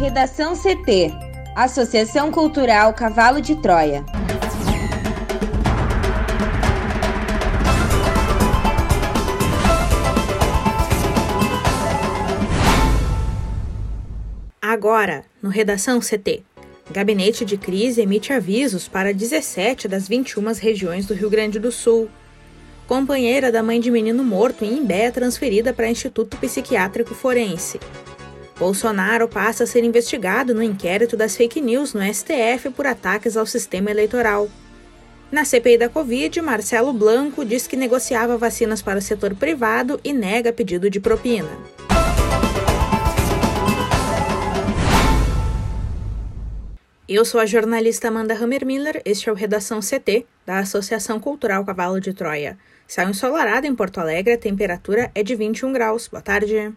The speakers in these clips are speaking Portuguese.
Redação CT Associação Cultural Cavalo de Troia. Agora, no Redação CT. Gabinete de Crise emite avisos para 17 das 21 regiões do Rio Grande do Sul. Companheira da mãe de menino morto em Imbé é transferida para Instituto Psiquiátrico Forense. Bolsonaro passa a ser investigado no inquérito das fake news no STF por ataques ao sistema eleitoral. Na CPI da Covid, Marcelo Blanco diz que negociava vacinas para o setor privado e nega pedido de propina. Eu sou a jornalista Amanda Hammermiller, este é o Redação CT, da Associação Cultural Cavalo de Troia. Céu ensolarado em Porto Alegre, a temperatura é de 21 graus. Boa tarde.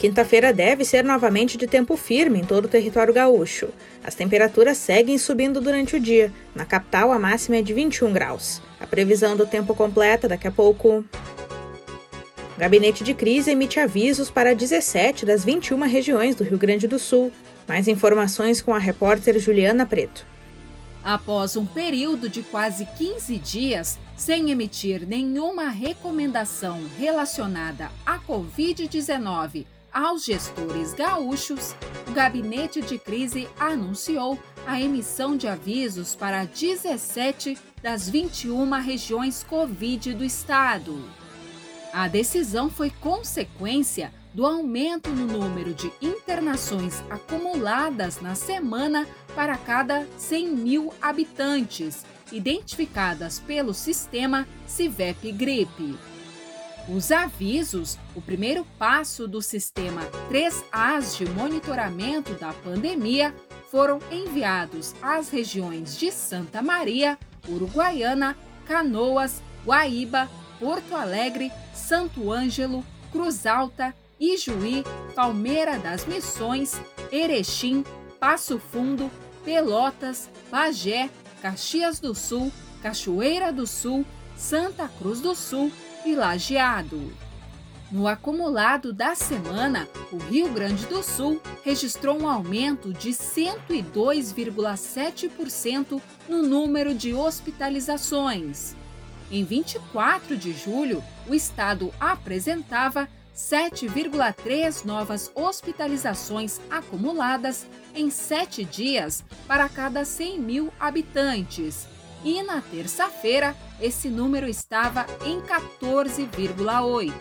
Quinta-feira deve ser novamente de tempo firme em todo o território gaúcho. As temperaturas seguem subindo durante o dia. Na capital, a máxima é de 21 graus. A previsão do tempo completa daqui a pouco. Gabinete de Crise emite avisos para 17 das 21 regiões do Rio Grande do Sul. Mais informações com a repórter Juliana Preto. Após um período de quase 15 dias sem emitir nenhuma recomendação relacionada à Covid-19 aos gestores gaúchos, o Gabinete de Crise anunciou a emissão de avisos para 17 das 21 regiões Covid do estado. A decisão foi consequência do aumento no número de internações acumuladas na semana para cada 100 mil habitantes, identificadas pelo sistema CIVEP Gripe. Os avisos, o primeiro passo do sistema 3As de monitoramento da pandemia, foram enviados às regiões de Santa Maria, Uruguaiana, Canoas, Guaíba, Porto Alegre, Santo Ângelo, Cruz Alta, Ijuí, Palmeira das Missões, Erechim, Passo Fundo, Pelotas, Bagé, Caxias do Sul, Cachoeira do Sul, Santa Cruz do Sul e Lajeado. No acumulado da semana, o Rio Grande do Sul registrou um aumento de 102,7% no número de hospitalizações. Em 24 de julho, o estado apresentava 7,3 novas hospitalizações acumuladas em sete dias para cada 100 mil habitantes. E na terça-feira, esse número estava em 14,8.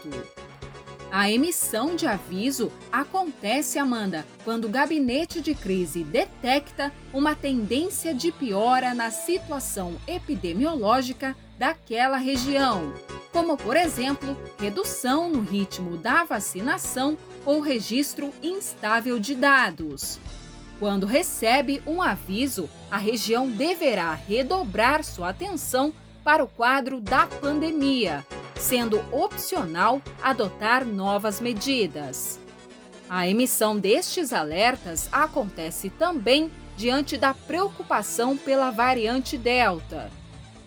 A emissão de aviso acontece, Amanda, quando o gabinete de crise detecta uma tendência de piora na situação epidemiológica daquela região, como, por exemplo, redução no ritmo da vacinação ou registro instável de dados. Quando recebe um aviso, a região deverá redobrar sua atenção para o quadro da pandemia, sendo opcional adotar novas medidas. A emissão destes alertas acontece também diante da preocupação pela variante Delta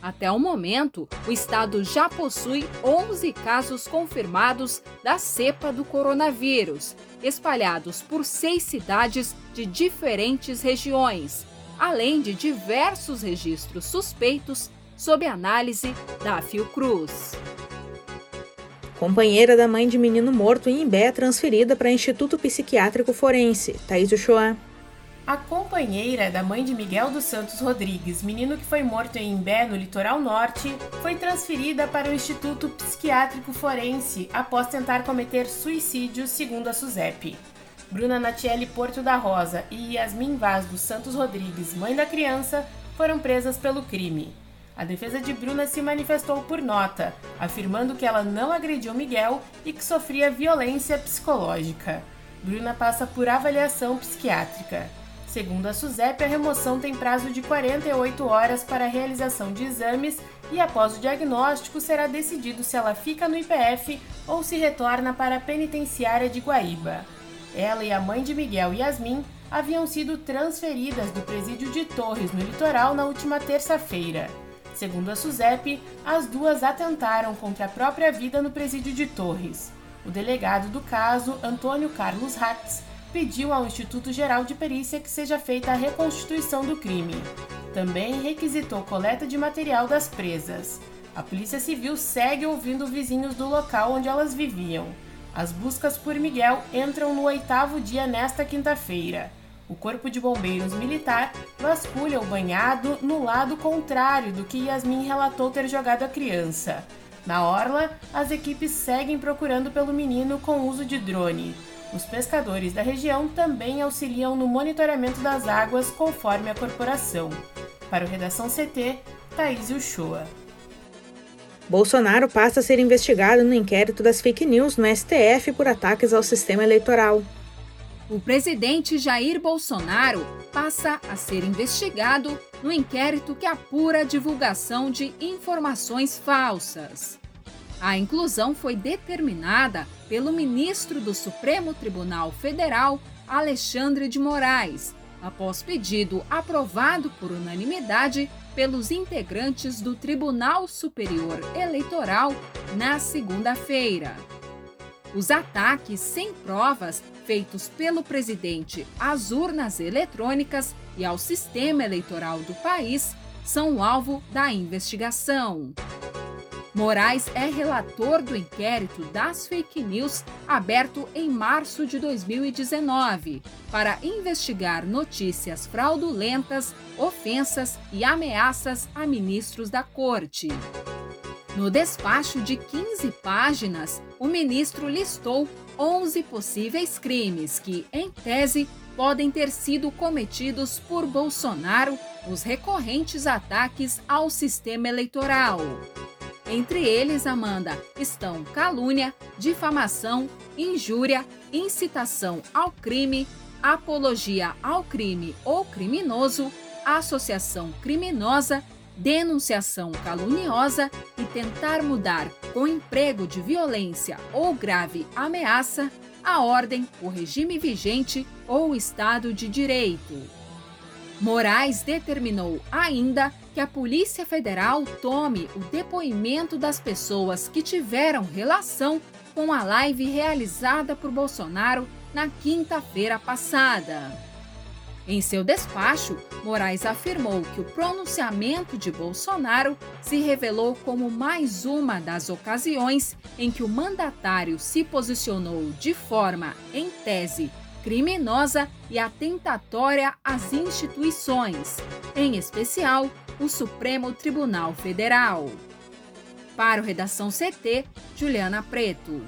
até o momento, o estado já possui 11 casos confirmados da cepa do coronavírus, espalhados por seis cidades de diferentes regiões, além de diversos registros suspeitos sob análise da Fiocruz. Companheira da mãe de menino morto em Imbé transferida para Instituto Psiquiátrico Forense, Thaís Uchoa. A companheira da mãe de Miguel dos Santos Rodrigues, menino que foi morto em Imbé, no litoral norte, foi transferida para o Instituto Psiquiátrico Forense após tentar cometer suicídio, segundo a SUSEP. Bruna Natiele Porto da Rosa e Yasmin Vaz dos Santos Rodrigues, mãe da criança, foram presas pelo crime. A defesa de Bruna se manifestou por nota, afirmando que ela não agrediu Miguel e que sofria violência psicológica. Bruna passa por avaliação psiquiátrica. Segundo a SUSEP, a remoção tem prazo de 48 horas para a realização de exames e, após o diagnóstico, será decidido se ela fica no IPF ou se retorna para a penitenciária de Guaíba. Ela e a mãe de Miguel, Yasmin, haviam sido transferidas do presídio de Torres, no litoral, na última terça-feira. Segundo a SUSEP, as duas atentaram contra a própria vida no presídio de Torres. O delegado do caso, Antônio Carlos Hatz, pediu ao Instituto Geral de Perícia que seja feita a reconstituição do crime. Também requisitou coleta de material das presas. A Polícia Civil segue ouvindo vizinhos do local onde elas viviam. As buscas por Miguel entram no oitavo dia nesta quinta-feira. O Corpo de Bombeiros Militar vasculha o banhado no lado contrário do que Yasmin relatou ter jogado a criança. Na orla, as equipes seguem procurando pelo menino com uso de drone. Os pescadores da região também auxiliam no monitoramento das águas conforme a corporação. Para o Redação CT, Thaís Uchoa. Bolsonaro passa a ser investigado no inquérito das fake news no STF por ataques ao sistema eleitoral. O presidente Jair Bolsonaro passa a ser investigado no inquérito que apura a divulgação de informações falsas. A inclusão foi determinada pelo ministro do Supremo Tribunal Federal, Alexandre de Moraes, após pedido aprovado por unanimidade pelos integrantes do Tribunal Superior Eleitoral na segunda-feira. Os ataques sem provas feitos pelo presidente às urnas eletrônicas e ao sistema eleitoral do país são alvo da investigação. Moraes é relator do inquérito das fake news aberto em março de 2019 para investigar notícias fraudulentas, ofensas e ameaças a ministros da corte. No despacho de 15 páginas, o ministro listou 11 possíveis crimes que, em tese, podem ter sido cometidos por Bolsonaro nos recorrentes ataques ao sistema eleitoral. Entre eles, Amanda, estão calúnia, difamação, injúria, incitação ao crime, apologia ao crime ou criminoso, associação criminosa, denunciação caluniosa e tentar mudar com emprego de violência ou grave ameaça a ordem, o regime vigente ou o Estado de Direito. Moraes determinou ainda que a Polícia Federal tome o depoimento das pessoas que tiveram relação com a live realizada por Bolsonaro na quinta-feira passada. Em seu despacho, Moraes afirmou que o pronunciamento de Bolsonaro se revelou como mais uma das ocasiões em que o mandatário se posicionou de forma, em tese, criminosa e atentatória às instituições, em especial o Supremo Tribunal Federal. Para o Redação CT, Juliana Preto.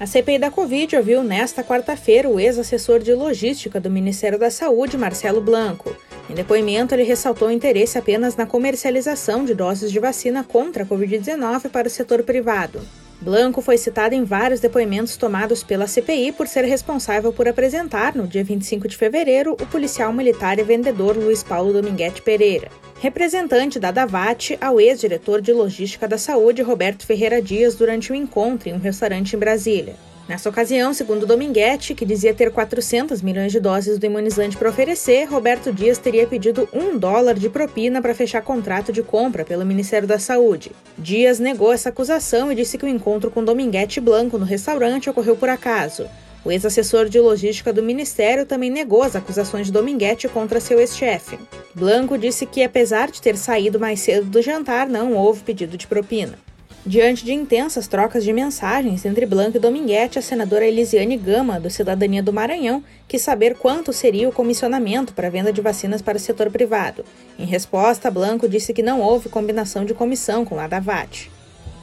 A CPI da Covid ouviu nesta quarta-feira o ex-assessor de logística do Ministério da Saúde, Marcelo Blanco. Em depoimento, ele ressaltou interesse apenas na comercialização de doses de vacina contra a Covid-19 para o setor privado. Blanco foi citado em vários depoimentos tomados pela CPI por ser responsável por apresentar, no dia 25 de fevereiro, o policial militar e vendedor Luiz Paulo Dominguete Pereira. Representante da Davat ao ex-diretor de logística da saúde, Roberto Ferreira Dias, durante um encontro em um restaurante em Brasília. Nessa ocasião, segundo Dominguete, que dizia ter 400 milhões de doses do imunizante para oferecer, Roberto Dias teria pedido um dólar de propina para fechar contrato de compra pelo Ministério da Saúde. Dias negou essa acusação e disse que o encontro com Dominguete Blanco no restaurante ocorreu por acaso. O ex-assessor de logística do Ministério também negou as acusações de Dominguete contra seu ex-chefe. Blanco disse que, apesar de ter saído mais cedo do jantar, não houve pedido de propina. Diante de intensas trocas de mensagens entre Blanco e Dominguete, a senadora Elisiane Gama, do Cidadania do Maranhão, quis saber quanto seria o comissionamento para a venda de vacinas para o setor privado. Em resposta, Blanco disse que não houve combinação de comissão com a Davat.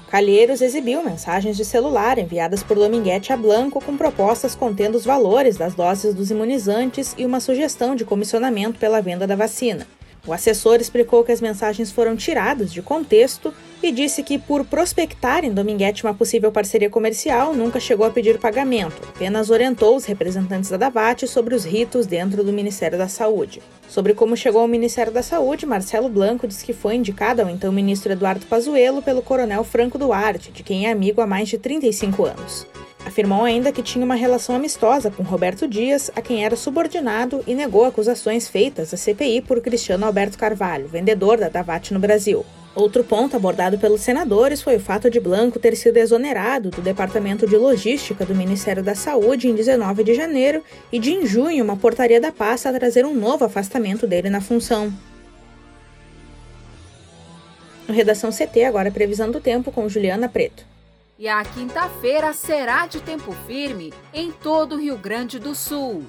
Calheiros exibiu mensagens de celular enviadas por Dominguete a Blanco com propostas contendo os valores das doses dos imunizantes e uma sugestão de comissionamento pela venda da vacina. O assessor explicou que as mensagens foram tiradas de contexto e disse que, por prospectar em Dominguete uma possível parceria comercial, nunca chegou a pedir pagamento, apenas orientou os representantes da Davat sobre os ritos dentro do Ministério da Saúde. Sobre como chegou ao Ministério da Saúde, Marcelo Blanco diz que foi indicado ao então ministro Eduardo Pazuello pelo coronel Franco Duarte, de quem é amigo há mais de 35 anos. Afirmou ainda que tinha uma relação amistosa com Roberto Dias, a quem era subordinado, e negou acusações feitas à CPI por Cristiano Alberto Carvalho, vendedor da Davat no Brasil. Outro ponto abordado pelos senadores foi o fato de Blanco ter sido exonerado do Departamento de Logística do Ministério da Saúde em 19 de janeiro e de em junho uma portaria da pasta a trazer um novo afastamento dele na função. No Redação CT, agora previsão do tempo com Juliana Preto. E a quinta-feira será de tempo firme em todo o Rio Grande do Sul.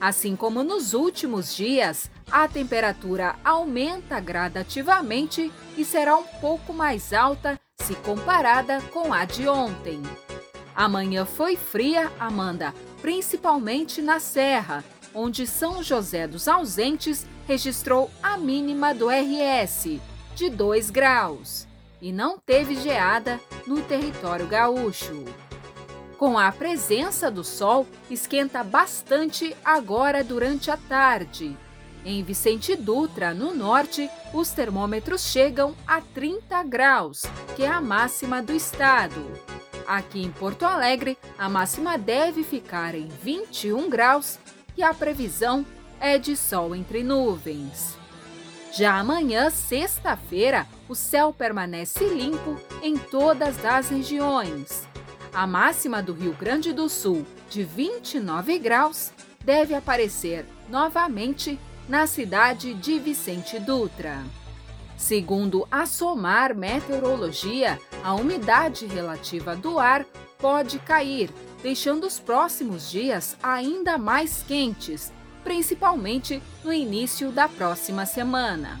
Assim como nos últimos dias, a temperatura aumenta gradativamente e será um pouco mais alta se comparada com a de ontem. Amanhã foi fria, Amanda, principalmente na Serra, onde São José dos Ausentes registrou a mínima do RS, de 2 graus, e não teve geada no território gaúcho. Com a presença do sol, esquenta bastante agora durante a tarde. Em Vicente Dutra, no norte, os termômetros chegam a 30 graus, que é a máxima do estado. Aqui em Porto Alegre, a máxima deve ficar em 21 graus e a previsão é de sol entre nuvens. Já amanhã, sexta-feira, o céu permanece limpo em todas as regiões. A máxima do Rio Grande do Sul, de 29 graus, deve aparecer novamente na cidade de Vicente Dutra. Segundo a SOMAR Meteorologia, a umidade relativa do ar pode cair, deixando os próximos dias ainda mais quentes, principalmente no início da próxima semana.